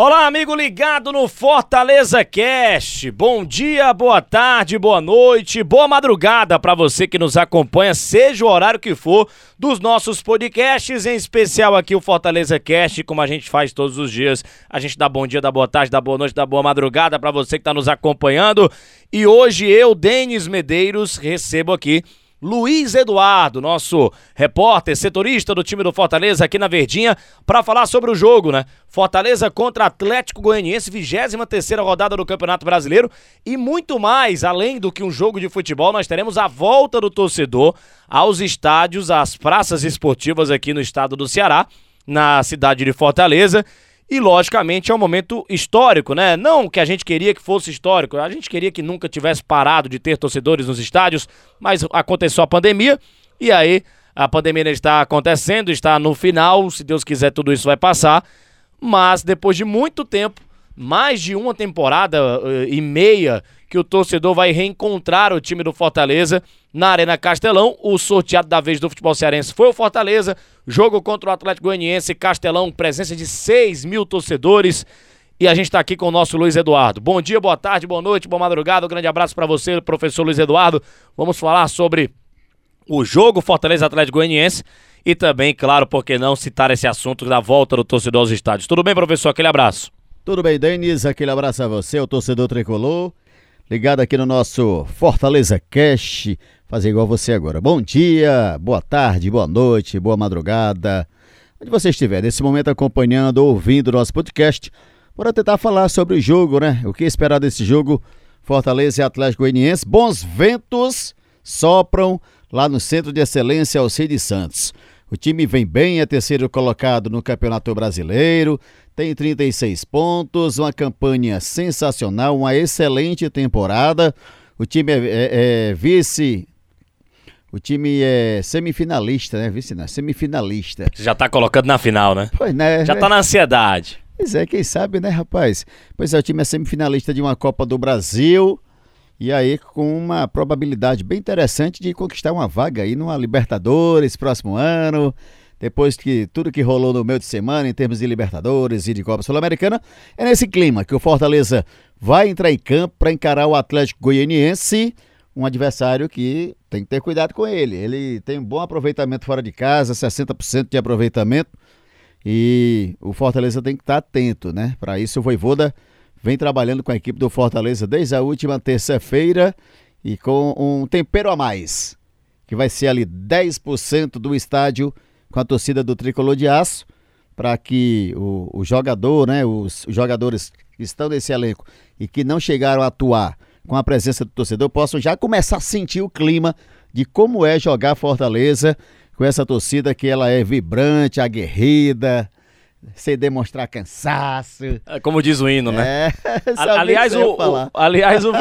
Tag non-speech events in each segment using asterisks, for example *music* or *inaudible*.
Olá, amigo ligado no Fortaleza Cast. Bom dia, boa tarde, boa noite, boa madrugada para você que nos acompanha, seja o horário que for, dos nossos podcasts, em especial aqui o Fortaleza Cast, como a gente faz todos os dias. A gente dá bom dia, dá boa tarde, dá boa noite, dá boa madrugada para você que está nos acompanhando. E hoje eu, Denis Medeiros, recebo aqui Luiz Eduardo, nosso repórter, setorista do time do Fortaleza aqui na Verdinha, para falar sobre o jogo, né? Fortaleza contra Atlético Goianiense, 23 rodada do Campeonato Brasileiro e muito mais, além do que um jogo de futebol, nós teremos a volta do torcedor aos estádios, às praças esportivas aqui no estado do Ceará, na cidade de Fortaleza. E, logicamente, é um momento histórico, né? Não que a gente queria que fosse histórico, a gente queria que nunca tivesse parado de ter torcedores nos estádios, mas aconteceu a pandemia e aí a pandemia está acontecendo, está no final, se Deus quiser, tudo isso vai passar. Mas depois de muito tempo, mais de uma temporada uh, e meia que o torcedor vai reencontrar o time do Fortaleza na Arena Castelão. O sorteado da vez do futebol cearense foi o Fortaleza. Jogo contra o Atlético Goianiense, Castelão, presença de 6 mil torcedores. E a gente está aqui com o nosso Luiz Eduardo. Bom dia, boa tarde, boa noite, boa madrugada. Um grande abraço para você, professor Luiz Eduardo. Vamos falar sobre o jogo Fortaleza Atlético Goianiense e também, claro, por que não citar esse assunto da volta do torcedor aos estádios. Tudo bem, professor? Aquele abraço. Tudo bem, Denis? Aquele abraço a você, o torcedor tricolor ligado aqui no nosso Fortaleza Cash. Fazer igual você agora. Bom dia, boa tarde, boa noite, boa madrugada. Onde você estiver nesse momento acompanhando, ouvindo o nosso podcast, para tentar falar sobre o jogo, né? O que esperar desse jogo Fortaleza e Atlético Goianiense. Bons ventos sopram lá no Centro de Excelência Alcide Santos. O time vem bem, é terceiro colocado no Campeonato Brasileiro, tem 36 pontos, uma campanha sensacional, uma excelente temporada. O time é, é, é vice. O time é semifinalista, né? Vice não, semifinalista. Já tá colocando na final, né? Pois, né? Já tá na ansiedade. Pois é, quem sabe, né, rapaz? Pois é, o time é semifinalista de uma Copa do Brasil. E aí, com uma probabilidade bem interessante de conquistar uma vaga aí numa Libertadores próximo ano. Depois que tudo que rolou no meio de semana em termos de Libertadores e de Copa Sul-Americana, é nesse clima que o Fortaleza vai entrar em campo para encarar o Atlético Goianiense, um adversário que tem que ter cuidado com ele. Ele tem um bom aproveitamento fora de casa, 60% de aproveitamento, e o Fortaleza tem que estar atento, né? Para isso o Voivoda vem trabalhando com a equipe do Fortaleza desde a última terça-feira e com um tempero a mais, que vai ser ali 10% do estádio com a torcida do Tricolor de Aço, para que o, o, jogador, né, os, jogadores que estão nesse elenco e que não chegaram a atuar com a presença do torcedor possam já começar a sentir o clima de como é jogar Fortaleza com essa torcida que ela é vibrante, aguerrida, sem demonstrar cansaço. É, como diz o hino, né? É, aliás, o, o, aliás, o,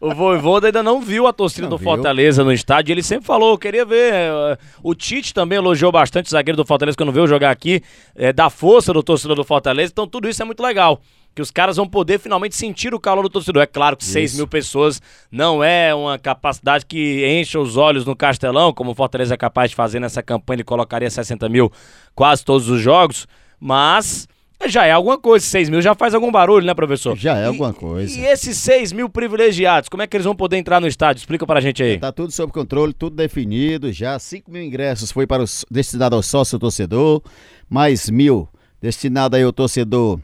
o Voivoda ainda não viu a torcida não do viu. Fortaleza no estádio. Ele sempre falou, queria ver. É, o Tite também elogiou bastante o zagueiro do Fortaleza quando veio jogar aqui, é, da força do torcedor do Fortaleza. Então, tudo isso é muito legal que os caras vão poder finalmente sentir o calor do torcedor. É claro que Isso. 6 mil pessoas não é uma capacidade que encha os olhos no Castelão, como o Fortaleza é capaz de fazer nessa campanha, ele colocaria 60 mil quase todos os jogos. Mas já é alguma coisa. 6 mil já faz algum barulho, né, professor? Já é alguma coisa. E, esses 6 mil privilegiados, como é que eles vão poder entrar no estádio? Explica pra gente aí. Tá tudo sob controle, tudo definido. Já 5 mil ingressos foi para o, destinado ao sócio torcedor, mais mil destinado aí ao torcedor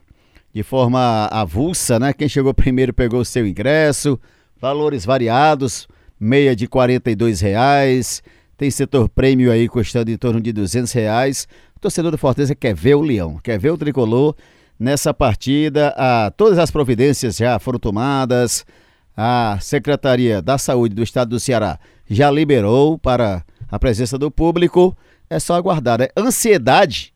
de forma avulsa, né? Quem chegou primeiro pegou o seu ingresso. Valores variados, meia de 42 reais. Tem setor prêmio aí custando em torno de 200 reais. O torcedor do Fortaleza quer ver o Leão, quer ver o tricolor nessa partida. Ah, todas as providências já foram tomadas. A Secretaria da Saúde do Estado do Ceará já liberou para a presença do público. É só aguardar. Né? Ansiedade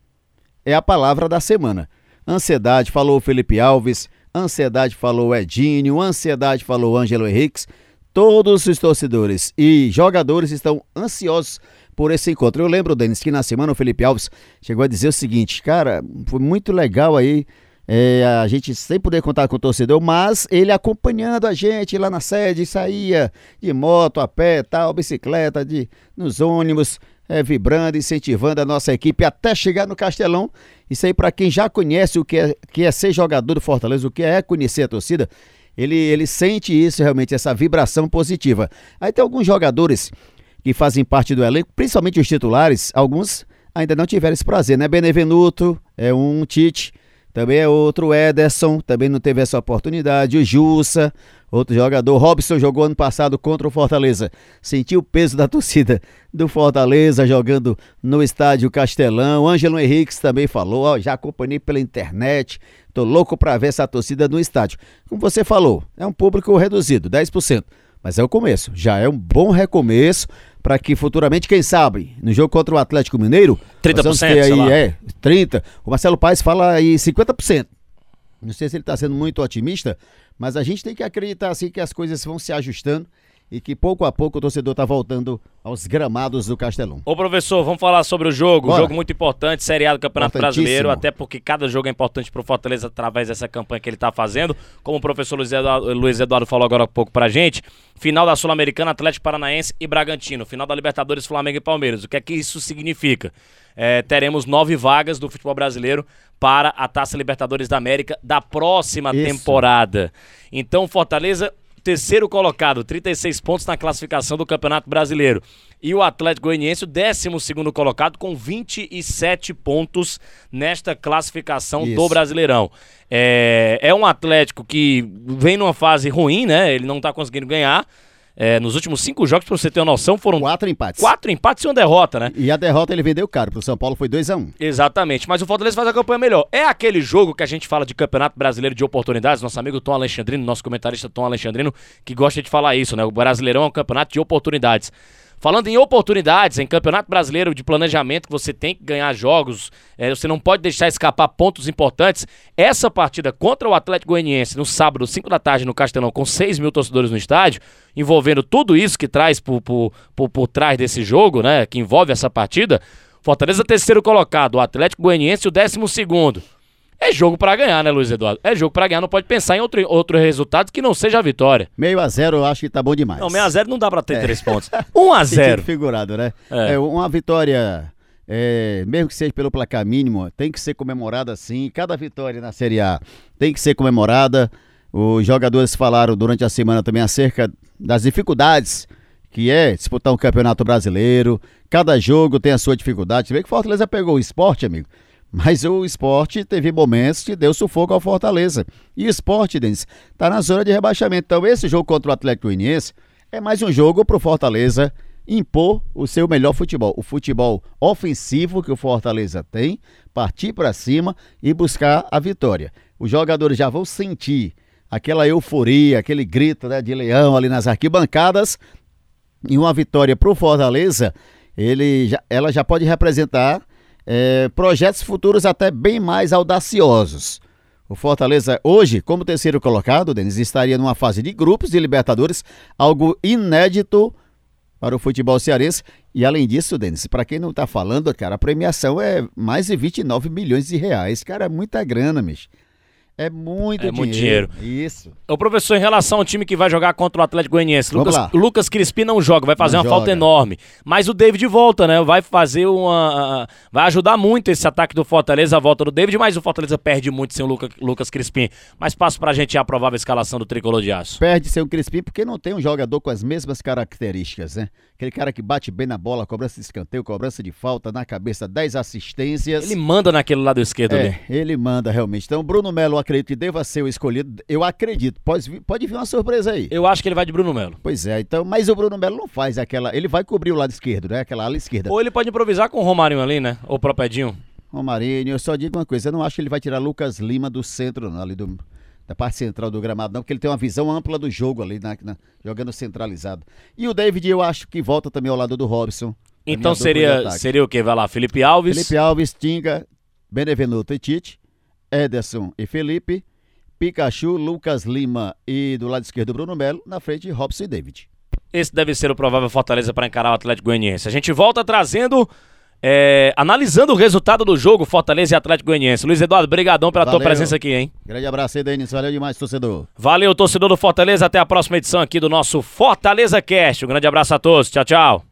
é a palavra da semana. Ansiedade, falou Felipe Alves. Ansiedade, falou Edinho. Ansiedade, falou Ângelo Henriques. Todos os torcedores e jogadores estão ansiosos por esse encontro. Eu lembro, Denis, que na semana o Felipe Alves chegou a dizer o seguinte, cara, foi muito legal aí é, a gente sem poder contar com o torcedor, mas ele acompanhando a gente lá na sede, saía de moto, a pé, tal, bicicleta, de, nos ônibus, é, vibrando, incentivando a nossa equipe até chegar no Castelão. Isso aí para quem já conhece o que é, que é ser jogador do Fortaleza, o que é conhecer a torcida, ele, ele sente isso realmente, essa vibração positiva. Aí tem alguns jogadores que fazem parte do elenco, principalmente os titulares, alguns ainda não tiveram esse prazer, né? Benevenuto, é um Tite, também é outro Ederson, também não teve essa oportunidade. O Jussa, outro jogador. Robson jogou ano passado contra o Fortaleza. Sentiu o peso da *laughs* torcida do Fortaleza jogando no estádio Castelão. Ângelo Henriques também falou: ó, já acompanhei pela internet. Tô louco para ver essa torcida no estádio. Como você falou, é um público reduzido, 10%. Mas é o começo, já é um bom recomeço para que futuramente, quem sabe, no jogo contra o Atlético Mineiro, 30%, ter aí, é, 30. O Marcelo Paes fala aí 50%. Não sei se ele está sendo muito otimista, mas a gente tem que acreditar assim que as coisas vão se ajustando e que pouco a pouco o torcedor está voltando aos gramados do Castelão. Ô professor, vamos falar sobre o jogo. Bora. Jogo muito importante, Série A do Campeonato. Brasileiro, até porque cada jogo é importante pro Fortaleza através dessa campanha que ele tá fazendo. Como o professor Luiz Eduardo, Luiz Eduardo falou agora há pouco pra gente, final da Sul-Americana, Atlético Paranaense e Bragantino. Final da Libertadores, Flamengo e Palmeiras. O que é que isso significa? É, teremos nove vagas do futebol brasileiro para a Taça Libertadores da América da próxima Isso. temporada. Então, Fortaleza terceiro colocado, 36 pontos na classificação do Campeonato Brasileiro. E o Atlético Goianiense, o décimo segundo colocado, com 27 pontos nesta classificação do Isso. Brasileirão. É, é um Atlético que vem numa fase ruim, né? Ele não tá conseguindo ganhar. É, nos últimos cinco jogos, pra você ter uma noção, foram Quatro empates. quatro empates e uma derrota, né? E a derrota ele vendeu caro. Pro São Paulo foi 2 a 1 Exatamente, mas o Fortaleza faz a campanha melhor. É aquele jogo que a gente fala de Campeonato Brasileiro de Oportunidades, nosso amigo Tom Alexandrino, nosso comentarista Tom Alexandrino, que gosta de falar isso, né? O Brasileirão é um campeonato de oportunidades. Falando em oportunidades, em Campeonato Brasileiro de Planejamento, que você tem que ganhar jogos, é, você não pode deixar escapar pontos importantes. Essa partida contra o Atlético Goianiense, no sábado, 5 da tarde, no Castelão, com 6 mil torcedores no estádio, envolvendo tudo isso que traz por, por, por, por trás desse jogo, né? Que envolve essa partida. Fortaleza terceiro colocado, o Atlético Goianiense o décimo segundo. É jogo pra ganhar, né, Luiz Eduardo? É jogo pra ganhar, não pode pensar em outro, outro resultado que não seja a vitória. Meio a zero eu acho que tá bom demais. Não, 6x0 não dá pra ter três pontos. *laughs* 1x0. Sentido figurado, né? É. É, uma vitória, é, mesmo que seja pelo placar mínimo, tem que ser comemorada sim. Cada vitória na Série A tem que ser comemorada. Os jogadores falaram durante a semana também acerca das dificuldades que é disputar um campeonato brasileiro. Cada jogo tem a sua dificuldade. Você vê que Fortaleza pegou o esporte, amigo. Mas o esporte teve momentos que deu sufoco ao Fortaleza. E o esporte, Denis, tá na zona de rebaixamento. Então, esse jogo contra o Atlético Goianiense é mais um jogo pro Fortaleza impor o seu melhor futebol. O futebol ofensivo que o Fortaleza tem, partir para cima e buscar a vitória. Os jogadores já vão sentir aquela euforia, aquele grito né, de leão ali nas arquibancadas. E uma vitória pro Fortaleza, ele já- ela já pode representar é, projetos futuros até bem mais audaciosos. O Fortaleza, hoje, como terceiro colocado, Denis, estaria numa fase de grupos de Libertadores, algo inédito para o futebol cearense. E além disso, Denis, para quem não está falando, cara, a premiação é mais de 29 milhões de reais. Cara, é muita grana, bicho. É muito É dinheiro. muito dinheiro. Isso. Ô professor, em relação ao time que vai jogar contra o Atlético Goianiense, Lucas. Lucas Crispim não joga, vai fazer Não uma falta joga. enorme. Mas o David volta, né? Vai fazer uma. Vai ajudar muito esse ataque do Fortaleza, a volta do David, mas o Fortaleza perde muito sem o Luca- Lucas Crispim. Mas passo pra gente a provável escalação do tricolor de aço. Perde seu Crispim porque não tem um jogador com as mesmas características, né? Aquele cara que bate bem na bola, cobrança de escanteio, cobrança de falta, na cabeça, 10 assistências. Ele manda naquele lado esquerdo ali. É, ele manda realmente. Então, Bruno Melo, acredito que deva ser o escolhido. Eu acredito. Pode, vir- pode vir uma surpresa aí. Eu acho que ele vai de Bruno Melo. Pois é, então, mas o Bruno Melo não faz aquela. Ele vai cobrir o lado esquerdo, né? Aquela ala esquerda. Ou ele pode improvisar com o Romarinho ali, né? Ou o próprio Edinho. Romarinho, eu só digo uma coisa, eu não acho que ele vai tirar Lucas Lima do centro, não, ali do, da parte central do gramado, não, porque ele tem uma visão ampla do jogo ali, na, na- jogando centralizado. E o David, eu acho que volta também ao lado do Robson. Então seria, seria o quê? Vai lá, Felipe Alves. Felipe Alves, Tinga, Benevenuto e Tite, Ederson e Felipe, Pikachu, Lucas Lima e do lado esquerdo Bruno Melo, na frente Robson e David. Esse deve ser o provável Fortaleza para encarar o Atlético Goianiense. A gente volta trazendo é, analisando o resultado do jogo Fortaleza e Atlético Goianiense. Luiz Eduardo, brigadão pela Valeu. tua presença aqui, hein? Grande abraço aí, Denis. Valeu demais, torcedor. Valeu, torcedor do Fortaleza. Até a próxima edição aqui do nosso Fortaleza Cast. Um grande abraço a todos. Tchau, tchau.